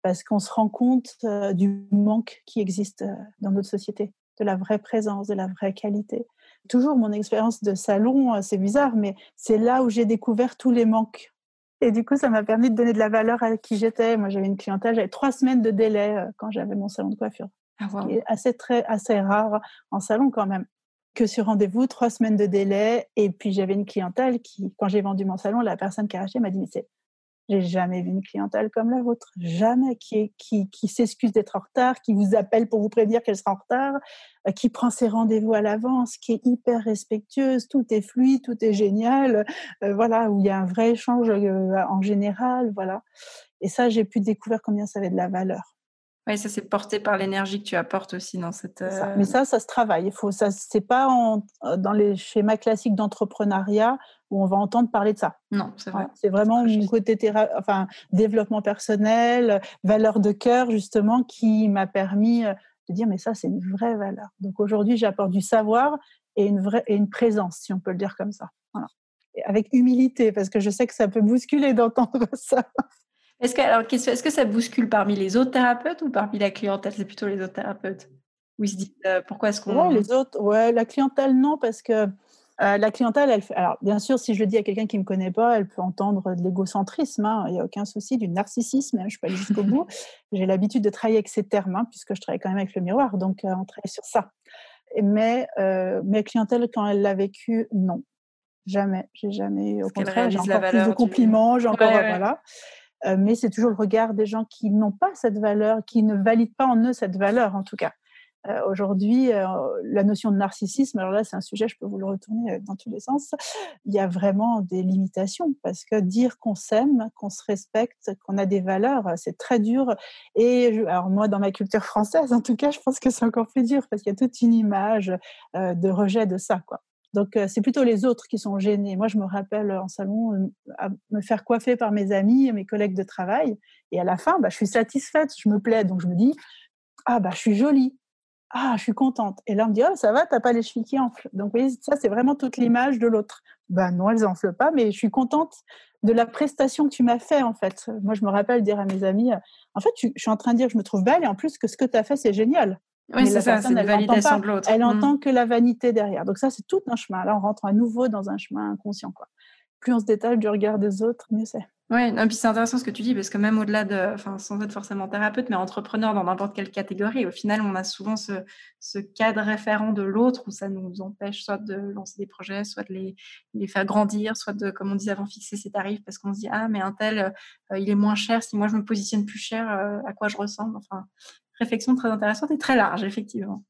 Parce qu'on se rend compte euh, du manque qui existe euh, dans notre société, de la vraie présence, de la vraie qualité toujours mon expérience de salon, euh, c'est bizarre, mais c'est là où j'ai découvert tous les manques. Et du coup, ça m'a permis de donner de la valeur à qui j'étais. Moi, j'avais une clientèle, j'avais trois semaines de délai euh, quand j'avais mon salon de coiffure. Ah, assez, très, assez rare en salon quand même. Que sur rendez-vous, trois semaines de délai. Et puis, j'avais une clientèle qui, quand j'ai vendu mon salon, la personne qui a acheté m'a dit, mais c'est j'ai jamais vu une clientèle comme la vôtre, jamais, qui, s'excuse d'être en retard, qui vous appelle pour vous prévenir qu'elle sera en retard, euh, qui prend ses rendez-vous à l'avance, qui est hyper respectueuse, tout est fluide, tout est génial, euh, voilà, où il y a un vrai échange euh, en général, voilà. Et ça, j'ai pu découvrir combien ça avait de la valeur. Oui, ça c'est porté par l'énergie que tu apportes aussi dans cette. Mais ça, ça se travaille. Il faut, ça, c'est pas en, dans les schémas classiques d'entrepreneuriat où on va entendre parler de ça. Non, c'est vrai. C'est vraiment mon côté enfin, développement personnel, valeur de cœur, justement, qui m'a permis euh, de dire, mais ça, c'est une vraie valeur. Donc aujourd'hui, j'apporte du savoir et une, vraie, et une présence, si on peut le dire comme ça. Voilà. avec humilité, parce que je sais que ça peut bousculer d'entendre ça. Est-ce que, alors, est-ce que ça bouscule parmi les autres thérapeutes ou parmi la clientèle? C'est plutôt les autres thérapeutes où ils se disent euh, pourquoi est-ce qu'on. Ouais, les autres, ouais, la clientèle, non, parce que euh, la clientèle, elle fait... alors bien sûr, si je le dis à quelqu'un qui ne me connaît pas, elle peut entendre de l'égocentrisme, hein, il n'y a aucun souci, du narcissisme, hein, je ne suis pas allée jusqu'au bout. J'ai l'habitude de travailler avec ces termes, hein, puisque je travaille quand même avec le miroir, donc euh, on travaille sur ça. Mais euh, mes clientèles, quand elle l'a vécu, non, jamais, j'ai jamais. Au contraire, j'ai encore plus de compliments, j'ai encore voilà. Mais c'est toujours le regard des gens qui n'ont pas cette valeur, qui ne valident pas en eux cette valeur, en tout cas. Euh, aujourd'hui, euh, la notion de narcissisme, alors là, c'est un sujet, je peux vous le retourner euh, dans tous les sens. Il y a vraiment des limitations parce que dire qu'on s'aime, qu'on se respecte, qu'on a des valeurs, c'est très dur. Et alors moi, dans ma culture française, en tout cas, je pense que c'est encore plus dur parce qu'il y a toute une image de rejet de ça, quoi. Donc, c'est plutôt les autres qui sont gênés. Moi, je me rappelle en salon à me faire coiffer par mes amis et mes collègues de travail. Et à la fin, bah, je suis satisfaite, je me plais. Donc, je me dis, ah, bah, je suis jolie. Ah, je suis contente. Et là, on me dit, oh, ça va, t'as pas les chevilles qui enflent. Donc, vous voyez, ça, c'est vraiment toute l'image de l'autre. Ben non, elles enflent pas, mais je suis contente de la prestation que tu m'as fait, en fait. Moi, je me rappelle dire à mes amis, en fait, je suis en train de dire je me trouve belle et en plus que ce que tu as fait, c'est génial. Oui, c'est ça, c'est la validation de l'autre. Elle mmh. entend que la vanité derrière. Donc ça, c'est tout un chemin. Là, on rentre à nouveau dans un chemin inconscient. Quoi. Plus on se détache du regard des autres, mieux c'est. Oui, et puis c'est intéressant ce que tu dis, parce que même au-delà de, enfin, sans être forcément thérapeute, mais entrepreneur dans n'importe quelle catégorie, au final, on a souvent ce, ce cadre référent de l'autre où ça nous empêche soit de lancer des projets, soit de les, les, faire grandir, soit de, comme on disait avant, fixer ses tarifs, parce qu'on se dit, ah, mais un tel, euh, il est moins cher, si moi je me positionne plus cher, euh, à quoi je ressemble? Enfin, réflexion très intéressante et très large, effectivement.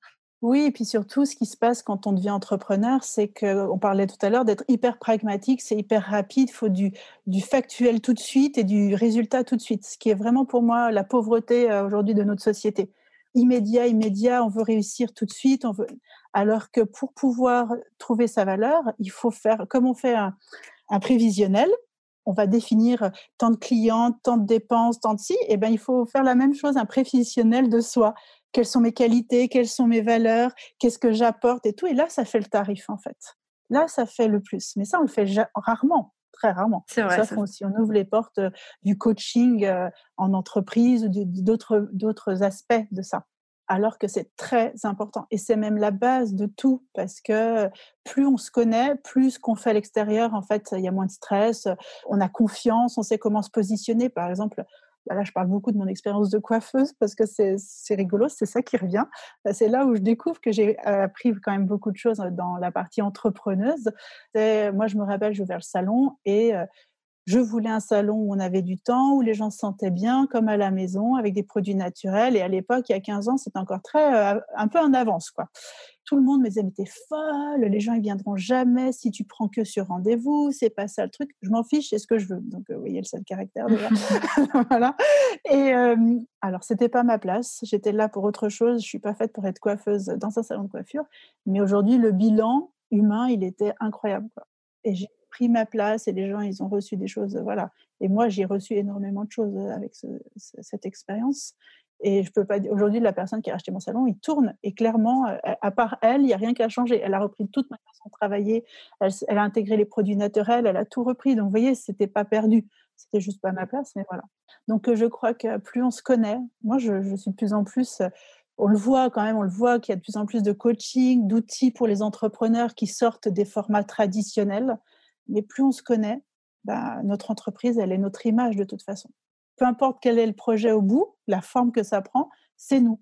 Oui, et puis surtout, ce qui se passe quand on devient entrepreneur, c'est qu'on parlait tout à l'heure d'être hyper pragmatique, c'est hyper rapide, il faut du, factuel tout de suite et du résultat tout de suite, ce qui est vraiment pour moi la pauvreté euh, aujourd'hui de notre société. Immédiat, immédiat, on veut réussir tout de suite, alors que pour pouvoir trouver sa valeur, il faut faire, comme on fait un prévisionnel, on va définir tant de clients, tant de dépenses, tant de et eh ben il faut faire la même chose, un prévisionnel de soi quelles sont mes qualités, quelles sont mes valeurs, qu'est-ce que j'apporte et tout. Et là, ça fait le tarif en fait. Là, ça fait le plus. Mais ça, on le fait rarement, très rarement. C'est vrai. Sauf si on ouvre les portes euh, du coaching euh, en entreprise d'autres aspects de ça. Alors que c'est très important. Et c'est même la base de tout, parce que plus on se connaît, plus ce qu'on fait à l'extérieur, en fait, il y a moins de stress, on a confiance, on sait comment se positionner. Par exemple, bah là, je parle beaucoup de mon expérience de coiffeuse parce que c'est rigolo, c'est ça qui revient. C'est là où je découvre que j'ai appris quand même beaucoup de choses dans la partie entrepreneuse. Moi, je me rappelle, j'ai ouvert le salon et je voulais un salon où on avait du temps, où les gens se sentaient bien, comme à la maison, avec des produits naturels. Et à l'époque, il y a 15 ans, c'était encore très, un peu en avance, quoi tout le monde me disait mais t'es folle, les gens ils viendront jamais si tu prends que sur rendez-vous, c'est pas ça le truc. Je m'en fiche, c'est ce que je veux. Donc euh, vous voyez le seul caractère déjà. voilà. Et euh, alors c'était pas ma place, j'étais là pour autre chose. Je suis pas faite pour être coiffeuse dans un salon de coiffure, mais aujourd'hui le bilan humain il était incroyable. Quoi. Et j'ai pris ma place et les gens ils ont reçu des choses, voilà. Et moi j'ai reçu énormément de choses avec cette expérience. Et je peux pas dire, aujourd'hui, la personne qui a acheté mon salon, il tourne. Et clairement, euh, à part elle, il n'y a rien qui a changé. Elle a repris toute ma façon de travailler. Elle, a intégré les produits naturels. Elle a tout repris. Donc, vous voyez, c'était pas perdu. C'était juste pas ma place, mais voilà. Donc, euh, je crois que plus on se connaît, moi, je, suis de plus en plus, euh, on le voit quand même, on le voit qu'il y a de plus en plus de coaching, d'outils pour les entrepreneurs qui sortent des formats traditionnels. Mais plus on se connaît, bah, notre entreprise, elle est notre image de toute façon peu importe quel est le projet au bout, la forme que ça prend, c'est nous.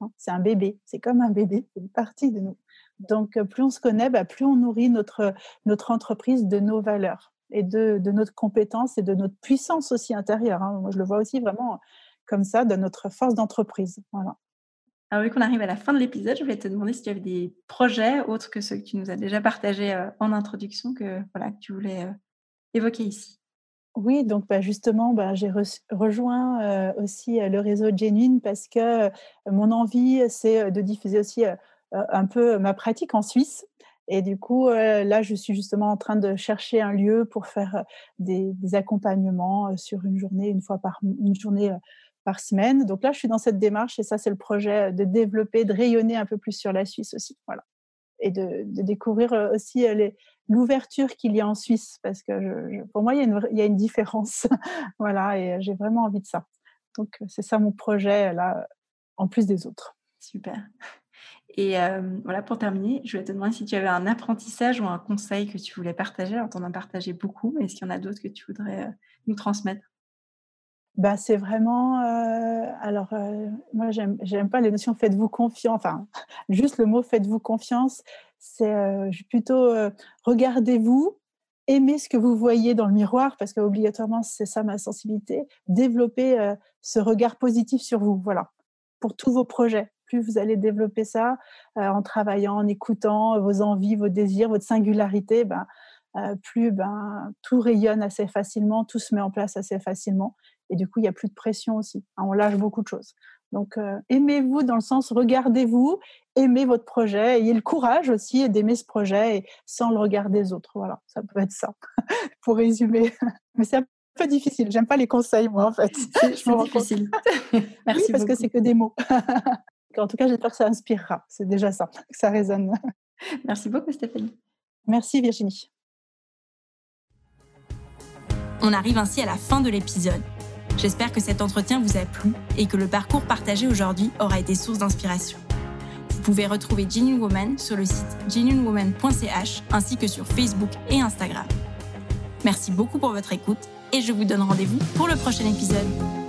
Hein. C'est un bébé, c'est comme un bébé, c'est une partie de nous. Donc, euh, plus on se connaît, bah, plus on nourrit notre, entreprise de nos valeurs et de, de notre compétence et de notre puissance aussi intérieure. Hein. Moi, je le vois aussi vraiment comme ça, de notre force d'entreprise. Voilà. Alors, vu qu'on arrive à la fin de l'épisode, je voulais te demander si tu avais des projets autres que ceux que tu nous as déjà partagés euh, en introduction que, voilà, que tu voulais euh, évoquer ici. Oui, donc bah, justement, bah, j'ai rejoint aussi le réseau Genuine parce que mon envie, c'est de diffuser aussi un peu ma pratique en Suisse. Et du coup, là, je suis justement en train de chercher un lieu pour faire des, accompagnements sur une journée, une fois par une journée par semaine. Donc là, je suis dans cette démarche et ça, c'est le projet de développer, de rayonner un peu plus sur la Suisse aussi. Voilà et de, découvrir aussi l'ouverture qu'il y a en Suisse, parce que pour moi, il y, a une, il y a une différence. voilà, et j'ai vraiment envie de ça. Donc, c'est ça mon projet, là, en plus des autres. Super. Et voilà, pour terminer, je voulais te demander si tu avais un apprentissage ou un conseil que tu voulais partager. Alors, tu en as partagé beaucoup, mais est-ce qu'il y en a d'autres que tu voudrais nous transmettre? Bah, c'est vraiment. Euh, alors, euh, moi, j'aime, pas les notions faites-vous confiance. Enfin, juste le mot faites-vous confiance. C'est euh, plutôt regardez-vous, aimez ce que vous voyez dans le miroir, parce qu'obligatoirement, c'est ça ma sensibilité. Développez ce regard positif sur vous. Voilà. Pour tous vos projets. Plus vous allez développer ça en travaillant, en écoutant vos envies, vos désirs, votre singularité, ben, plus ben, tout rayonne assez facilement, tout se met en place assez facilement. Et du coup, il n'y a plus de pression aussi. Hein, on lâche beaucoup de choses. Donc, euh, aimez-vous dans le sens, regardez-vous, aimez votre projet, ayez le courage aussi d'aimer ce projet et sans le regard des autres. Voilà, ça peut être ça, pour résumer. Mais c'est un peu difficile. J'aime pas les conseils, moi, en fait. C'est difficile. Merci oui, parce que c'est que des mots. en tout cas, j'espère que ça inspirera. C'est déjà ça, que ça résonne. Merci beaucoup, Stéphanie. Merci, Virginie. On arrive ainsi à la fin de l'épisode. J'espère que cet entretien vous a plu et que le parcours partagé aujourd'hui aura été source d'inspiration. Vous pouvez retrouver Genuine Woman sur le site genuinewoman.ch ainsi que sur Facebook et Instagram. Merci beaucoup pour votre écoute et je vous donne rendez-vous pour le prochain épisode.